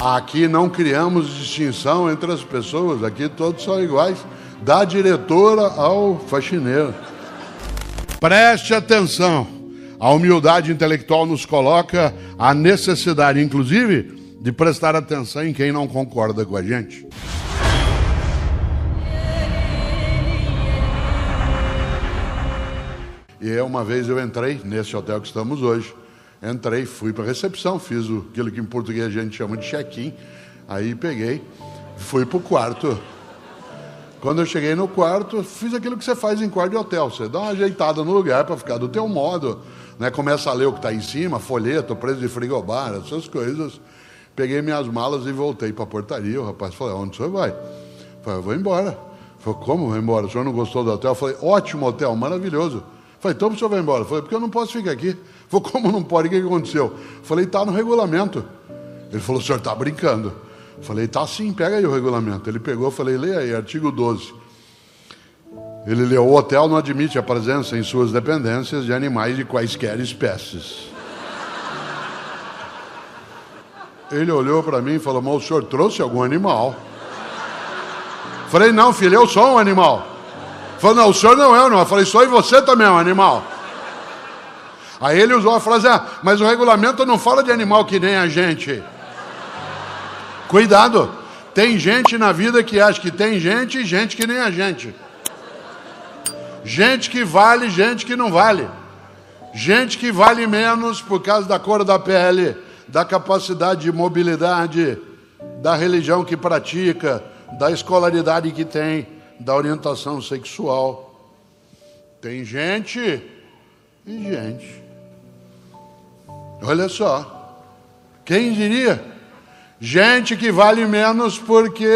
Aqui não criamos distinção entre as pessoas, aqui todos são iguais, da diretora ao faxineiro. Preste atenção. A humildade intelectual nos coloca a necessidade, inclusive, de prestar atenção em quem não concorda com a gente. E uma vez eu entrei nesse hotel que estamos hoje. Entrei, fui para a recepção, fiz aquilo que em português a gente chama de check-in. Aí peguei, fui para o quarto. Quando eu cheguei no quarto, fiz aquilo que você faz em quarto de hotel. Você dá uma ajeitada no lugar para ficar do teu modo. Né? Começa a ler o que está em cima, folheto, preço de frigobar, essas coisas. Peguei minhas malas e voltei para a portaria. O rapaz falou, onde você vai? Eu falei, eu vou embora. Falei, como vou embora? O senhor não gostou do hotel? Eu falei, ótimo hotel, maravilhoso. Falei, então o senhor vai embora. Falei, porque eu não posso ficar aqui. Falei, como não pode? O que aconteceu? Falei, está no regulamento. Ele falou, o senhor está brincando. Falei, tá sim, pega aí o regulamento. Ele pegou, falei, leia aí, artigo 12. Ele leu, o hotel não admite a presença em suas dependências de animais de quaisquer espécies. Ele olhou para mim e falou, mas o senhor trouxe algum animal? Falei, não, filho, eu sou um animal. Falou, não, o senhor não é um animal. Falei, só e você também é um animal. Aí ele usou a frase, ah, mas o regulamento não fala de animal que nem a gente. Cuidado, tem gente na vida que acha que tem gente e gente que nem a gente. Gente que vale, gente que não vale. Gente que vale menos por causa da cor da pele, da capacidade de mobilidade, da religião que pratica, da escolaridade que tem da orientação sexual. Tem gente e gente. Olha só. Quem diria? Gente que vale menos porque.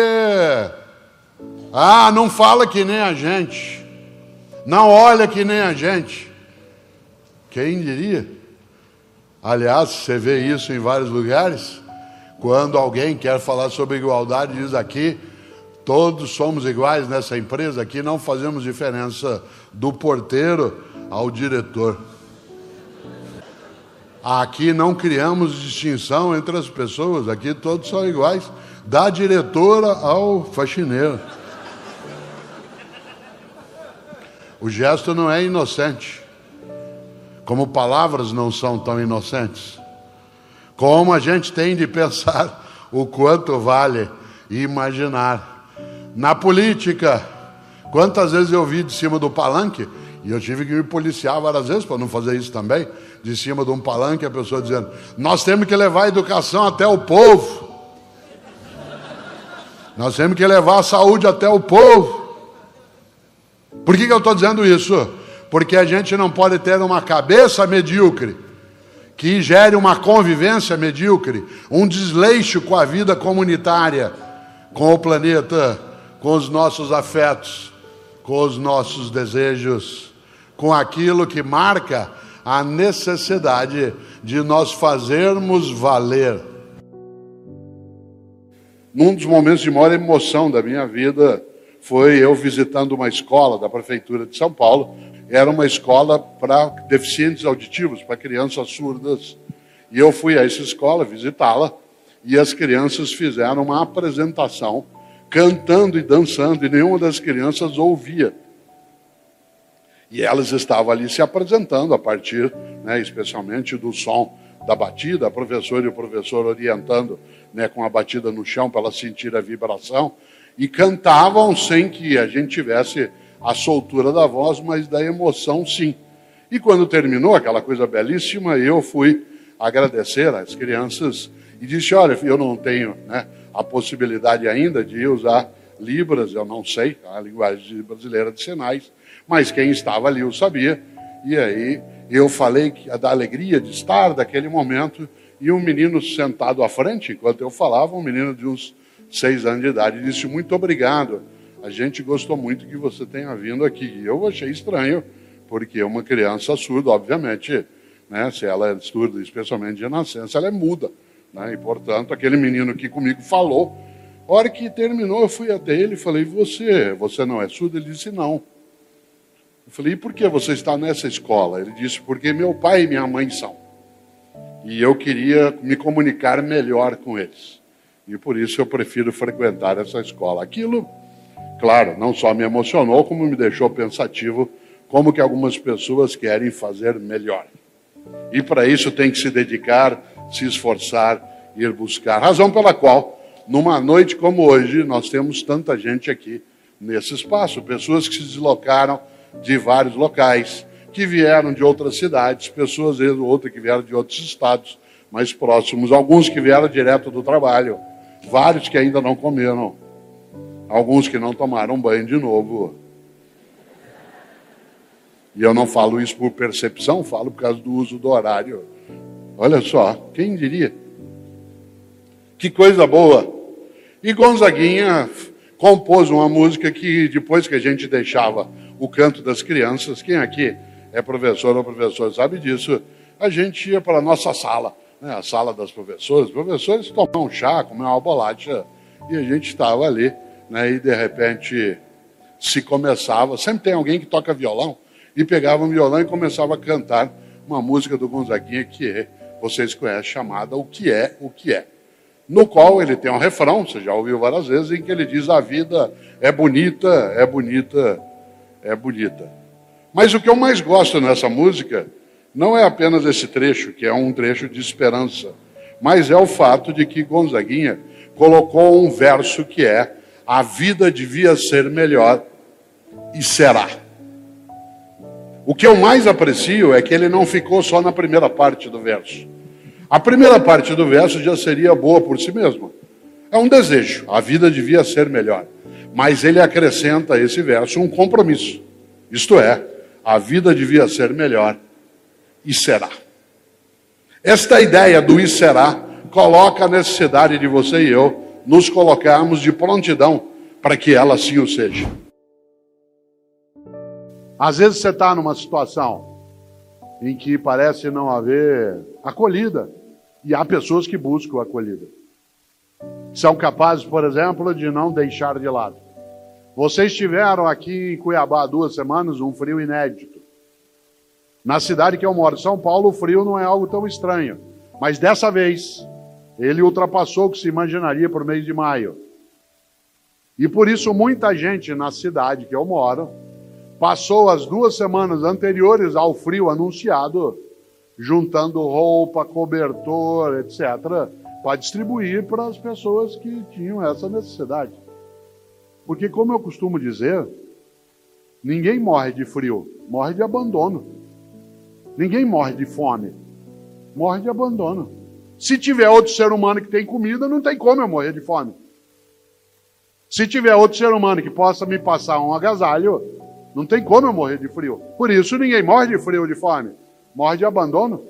Ah, não fala que nem a gente. Não olha que nem a gente. Quem diria? Aliás, você vê isso em vários lugares. Quando alguém quer falar sobre igualdade, diz aqui: Todos somos iguais nessa empresa aqui, não fazemos diferença do porteiro ao diretor. Aqui não criamos distinção entre as pessoas, aqui todos são iguais, da diretora ao faxineiro. O gesto não é inocente, como palavras não são tão inocentes. Como a gente tem de pensar o quanto vale imaginar na política, quantas vezes eu vi de cima do palanque, e eu tive que me policiar várias vezes para não fazer isso também, de cima de um palanque, a pessoa dizendo: Nós temos que levar a educação até o povo, nós temos que levar a saúde até o povo. Por que, que eu estou dizendo isso? Porque a gente não pode ter uma cabeça medíocre que gere uma convivência medíocre, um desleixo com a vida comunitária, com o planeta com os nossos afetos, com os nossos desejos, com aquilo que marca a necessidade de nós fazermos valer. Num dos momentos de maior emoção da minha vida foi eu visitando uma escola da prefeitura de São Paulo. Era uma escola para deficientes auditivos, para crianças surdas. E eu fui a essa escola visitá-la e as crianças fizeram uma apresentação cantando e dançando, e nenhuma das crianças ouvia. E elas estavam ali se apresentando a partir, né, especialmente do som da batida, a professora e o professor orientando né, com a batida no chão para ela sentir a vibração, e cantavam sem que a gente tivesse a soltura da voz, mas da emoção sim. E quando terminou aquela coisa belíssima, eu fui agradecer às crianças e disse: Olha, eu não tenho né, a possibilidade ainda de usar Libras, eu não sei, a linguagem brasileira de sinais, mas quem estava ali eu sabia. E aí eu falei da alegria de estar daquele momento, e um menino sentado à frente, enquanto eu falava, um menino de uns seis anos de idade, disse: Muito obrigado, a gente gostou muito que você tenha vindo aqui. E eu achei estranho, porque uma criança surda, obviamente, né, se ela é surda, especialmente de nascença, ela é muda. Né? E, portanto, aquele menino que comigo falou. A hora que terminou, eu fui até ele e falei: Você, você não é surdo? Ele disse: Não. Eu falei: E por que você está nessa escola? Ele disse: Porque meu pai e minha mãe são. E eu queria me comunicar melhor com eles. E por isso eu prefiro frequentar essa escola. Aquilo, claro, não só me emocionou, como me deixou pensativo como que algumas pessoas querem fazer melhor. E para isso tem que se dedicar, se esforçar, ir buscar. Razão pela qual, numa noite como hoje, nós temos tanta gente aqui nesse espaço, pessoas que se deslocaram de vários locais, que vieram de outras cidades, pessoas, vezes ou outra, que vieram de outros estados mais próximos, alguns que vieram direto do trabalho, vários que ainda não comeram, alguns que não tomaram banho de novo. E eu não falo isso por percepção, falo por causa do uso do horário. Olha só, quem diria? Que coisa boa! E Gonzaguinha compôs uma música que depois que a gente deixava o canto das crianças, quem aqui é professor ou professor sabe disso, a gente ia para a nossa sala, né, a sala das professoras. Os professores tomavam um chá, comiam uma bolacha, e a gente estava ali, né, e de repente se começava, sempre tem alguém que toca violão, e pegava um violão e começava a cantar uma música do Gonzaguinha que vocês conhecem, chamada O Que É, O Que É. No qual ele tem um refrão, você já ouviu várias vezes, em que ele diz: A vida é bonita, é bonita, é bonita. Mas o que eu mais gosto nessa música não é apenas esse trecho, que é um trecho de esperança, mas é o fato de que Gonzaguinha colocou um verso que é: A vida devia ser melhor e será. O que eu mais aprecio é que ele não ficou só na primeira parte do verso. A primeira parte do verso já seria boa por si mesma. É um desejo, a vida devia ser melhor. Mas ele acrescenta a esse verso um compromisso. Isto é, a vida devia ser melhor e será. Esta ideia do e será coloca a necessidade de você e eu nos colocarmos de prontidão para que ela assim o seja. Às vezes você está numa situação em que parece não haver acolhida, e há pessoas que buscam acolhida. São capazes, por exemplo, de não deixar de lado. Vocês tiveram aqui em Cuiabá duas semanas um frio inédito. Na cidade que eu moro, São Paulo, o frio não é algo tão estranho. Mas dessa vez, ele ultrapassou o que se imaginaria por mês de maio. E por isso, muita gente na cidade que eu moro passou as duas semanas anteriores ao frio anunciado, juntando roupa, cobertor, etc., para distribuir para as pessoas que tinham essa necessidade. Porque, como eu costumo dizer, ninguém morre de frio, morre de abandono. Ninguém morre de fome, morre de abandono. Se tiver outro ser humano que tem comida, não tem como eu morrer de fome. Se tiver outro ser humano que possa me passar um agasalho, não tem como eu morrer de frio. Por isso ninguém morre de frio ou de fome. Morre de abandono.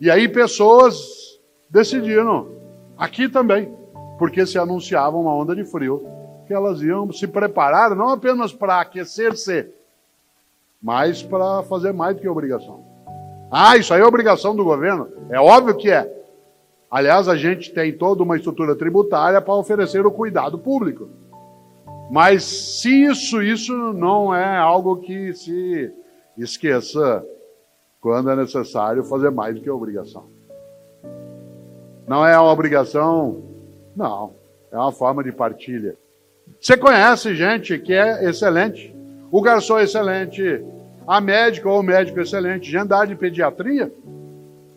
E aí pessoas decidiram, aqui também, porque se anunciava uma onda de frio, que elas iam se preparar não apenas para aquecer-se, mas para fazer mais do que obrigação. Ah, isso aí é obrigação do governo? É óbvio que é. Aliás, a gente tem toda uma estrutura tributária para oferecer o cuidado público. Mas se isso, isso não é algo que se esqueça quando é necessário fazer mais do que obrigação. Não é uma obrigação, não. É uma forma de partilha. Você conhece gente que é excelente. O garçom é excelente. A médica ou o médico é excelente. Andar de pediatria.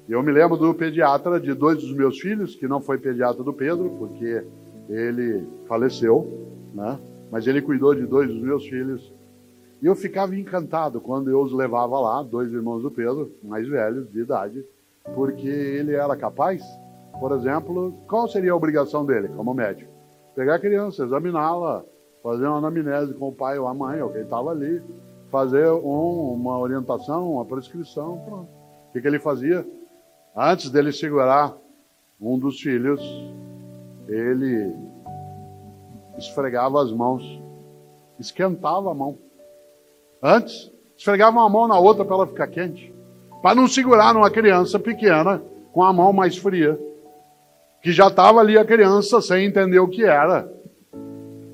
Eu me lembro do pediatra de dois dos meus filhos, que não foi pediatra do Pedro, porque ele faleceu, né? mas ele cuidou de dois dos meus filhos. E eu ficava encantado quando eu os levava lá, dois irmãos do Pedro, mais velhos de idade, porque ele era capaz, por exemplo, qual seria a obrigação dele como médico? Pegar a criança, examiná-la, fazer uma anamnese com o pai ou a mãe, ou quem estava ali, fazer um, uma orientação, uma prescrição, pronto. O que, que ele fazia? Antes dele segurar um dos filhos, ele esfregava as mãos, esquentava a mão. Antes, esfregava uma mão na outra para ela ficar quente, para não segurar numa criança pequena com a mão mais fria, que já estava ali a criança sem entender o que era.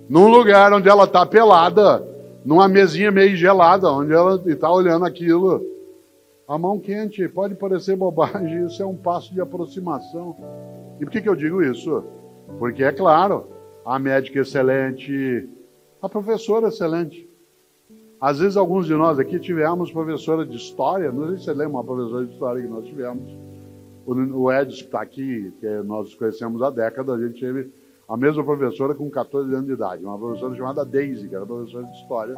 Num lugar onde ela está pelada, numa mesinha meio gelada, onde ela está olhando aquilo. A mão quente, pode parecer bobagem, isso é um passo de aproximação. E por que, que eu digo isso? Porque, é claro, a médica excelente, a professora excelente. Às vezes, alguns de nós aqui tivemos professora de história, não sei se você lembra uma professora de história que nós tivemos. O Edson, que está aqui, que nós conhecemos há décadas, a gente teve a mesma professora com 14 anos de idade, uma professora chamada Daisy, que era professora de história,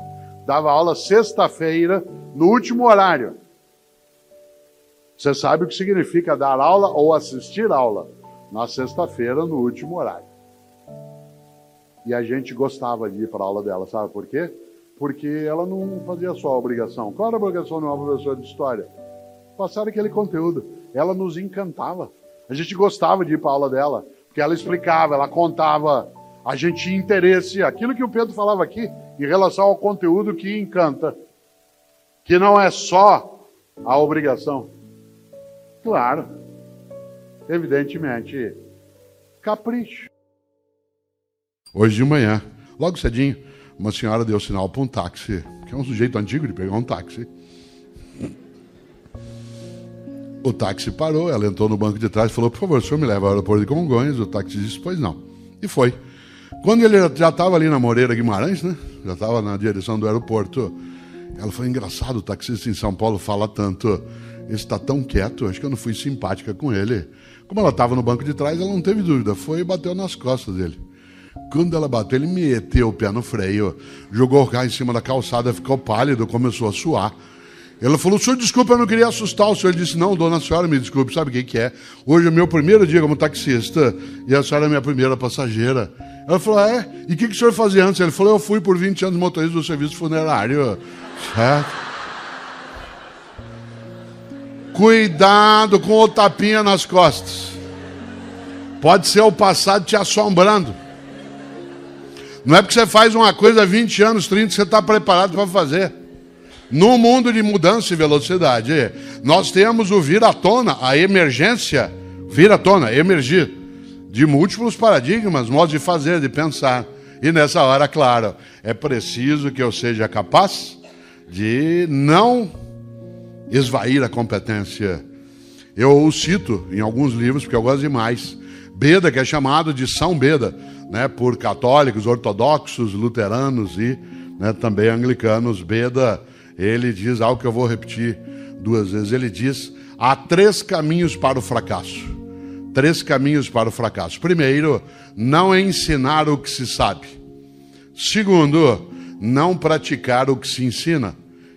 dava aula sexta-feira, no último horário. Você sabe o que significa dar aula ou assistir aula? Na sexta-feira, no último horário. E a gente gostava de ir para a aula dela, sabe por quê? Porque ela não fazia só a obrigação. Qual era a obrigação de uma professora de história? Passar aquele conteúdo. Ela nos encantava. A gente gostava de ir para aula dela, porque ela explicava, ela contava, a gente tinha interesse. Aquilo que o Pedro falava aqui, em relação ao conteúdo que encanta, que não é só a obrigação. Claro, evidentemente, capricho. Hoje de manhã, logo cedinho, uma senhora deu sinal para um táxi, que é um sujeito antigo de pegar um táxi. O táxi parou, ela entrou no banco de trás e falou: Por favor, o senhor me leva ao aeroporto de Congonhas? O táxi disse: Pois não. E foi. Quando ele já estava ali na Moreira Guimarães, né? Já estava na direção do aeroporto. Ela falou: engraçado, o taxista em São Paulo fala tanto. Ele está tão quieto, acho que eu não fui simpática com ele. Como ela estava no banco de trás, ela não teve dúvida, foi e bateu nas costas dele. Quando ela bateu, ele meteu o pé no freio, jogou o carro em cima da calçada, ficou pálido, começou a suar. Ela falou: senhor, desculpa, eu não queria assustar o senhor. Disse: não, dona senhora, me desculpe, sabe o que, que é? Hoje é meu primeiro dia como taxista e a senhora é minha primeira passageira. Ela falou: ah, é? E o que, que o senhor fazia antes? Ele falou: eu fui por 20 anos motorista do serviço funerário. Certo? Cuidado com o tapinha nas costas. Pode ser o passado te assombrando. Não é porque você faz uma coisa há 20 anos, 30, que você está preparado para fazer. No mundo de mudança e velocidade, nós temos o vir à tona, a emergência, vir à tona, emergir, de múltiplos paradigmas, modos de fazer, de pensar. E nessa hora, claro, é preciso que eu seja capaz de não esvair a competência. Eu o cito em alguns livros, porque eu gosto demais. Beda, que é chamado de São Beda, né, por católicos, ortodoxos, luteranos e né, também anglicanos. Beda ele diz algo que eu vou repetir duas vezes. Ele diz: há três caminhos para o fracasso. Três caminhos para o fracasso. Primeiro, não ensinar o que se sabe. Segundo, não praticar o que se ensina.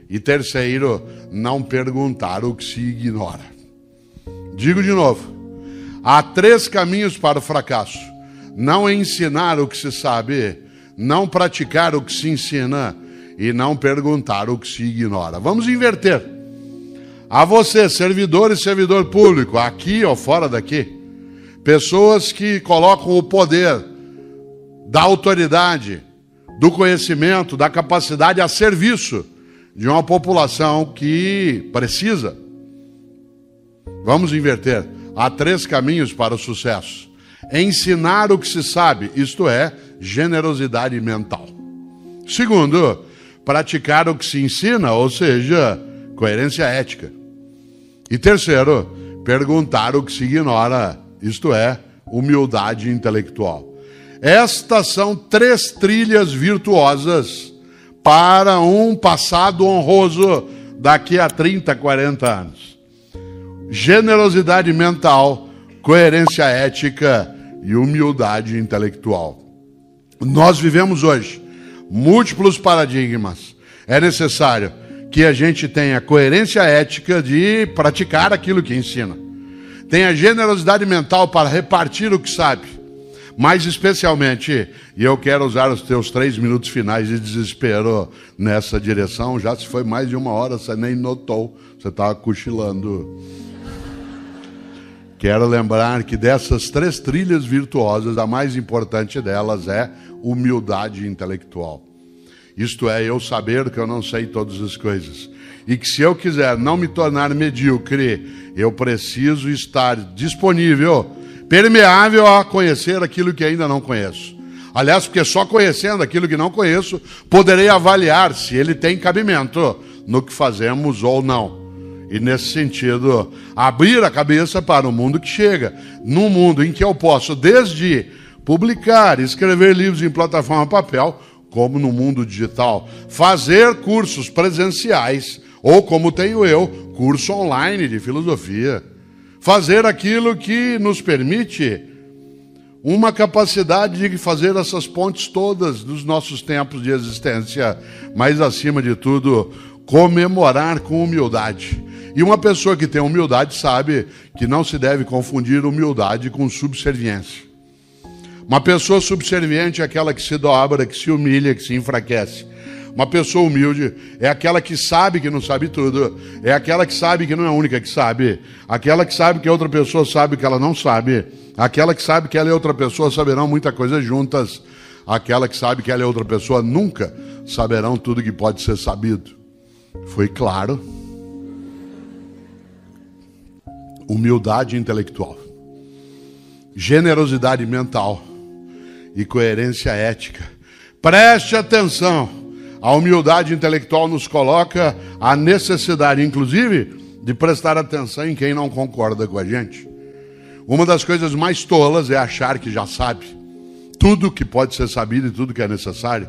E terceiro, não perguntar o que se ignora. Digo de novo: há três caminhos para o fracasso: não ensinar o que se sabe, não praticar o que se ensina e não perguntar o que se ignora. Vamos inverter. A você, servidor e servidor público, aqui ou fora daqui, pessoas que colocam o poder da autoridade, do conhecimento, da capacidade a serviço de uma população que precisa. Vamos inverter. Há três caminhos para o sucesso: ensinar o que se sabe, isto é, generosidade mental. Segundo, praticar o que se ensina, ou seja, coerência ética. E terceiro, perguntar o que se ignora, isto é, humildade intelectual. Estas são três trilhas virtuosas para um passado honroso daqui a 30, 40 anos. Generosidade mental, coerência ética e humildade intelectual. Nós vivemos hoje múltiplos paradigmas. É necessário que a gente tenha coerência ética de praticar aquilo que ensina. Tenha generosidade mental para repartir o que sabe. Mais especialmente, e eu quero usar os teus três minutos finais de desespero nessa direção, já se foi mais de uma hora, você nem notou, você estava cochilando. Quero lembrar que dessas três trilhas virtuosas, a mais importante delas é humildade intelectual. Isto é, eu saber que eu não sei todas as coisas. E que se eu quiser não me tornar medíocre, eu preciso estar disponível, permeável a conhecer aquilo que ainda não conheço. Aliás, porque só conhecendo aquilo que não conheço, poderei avaliar se ele tem cabimento no que fazemos ou não. E nesse sentido, abrir a cabeça para o mundo que chega. Num mundo em que eu posso, desde publicar, escrever livros em plataforma papel, como no mundo digital, fazer cursos presenciais, ou como tenho eu, curso online de filosofia. Fazer aquilo que nos permite uma capacidade de fazer essas pontes todas dos nossos tempos de existência, mas acima de tudo, comemorar com humildade. E uma pessoa que tem humildade sabe que não se deve confundir humildade com subserviência. Uma pessoa subserviente é aquela que se dobra, que se humilha, que se enfraquece. Uma pessoa humilde é aquela que sabe que não sabe tudo, é aquela que sabe que não é a única que sabe, aquela que sabe que outra pessoa sabe que ela não sabe, aquela que sabe que ela e outra pessoa saberão muita coisa juntas, aquela que sabe que ela e outra pessoa nunca saberão tudo que pode ser sabido. Foi claro? Humildade intelectual, generosidade mental e coerência ética. Preste atenção. A humildade intelectual nos coloca a necessidade, inclusive, de prestar atenção em quem não concorda com a gente. Uma das coisas mais tolas é achar que já sabe tudo que pode ser sabido e tudo que é necessário.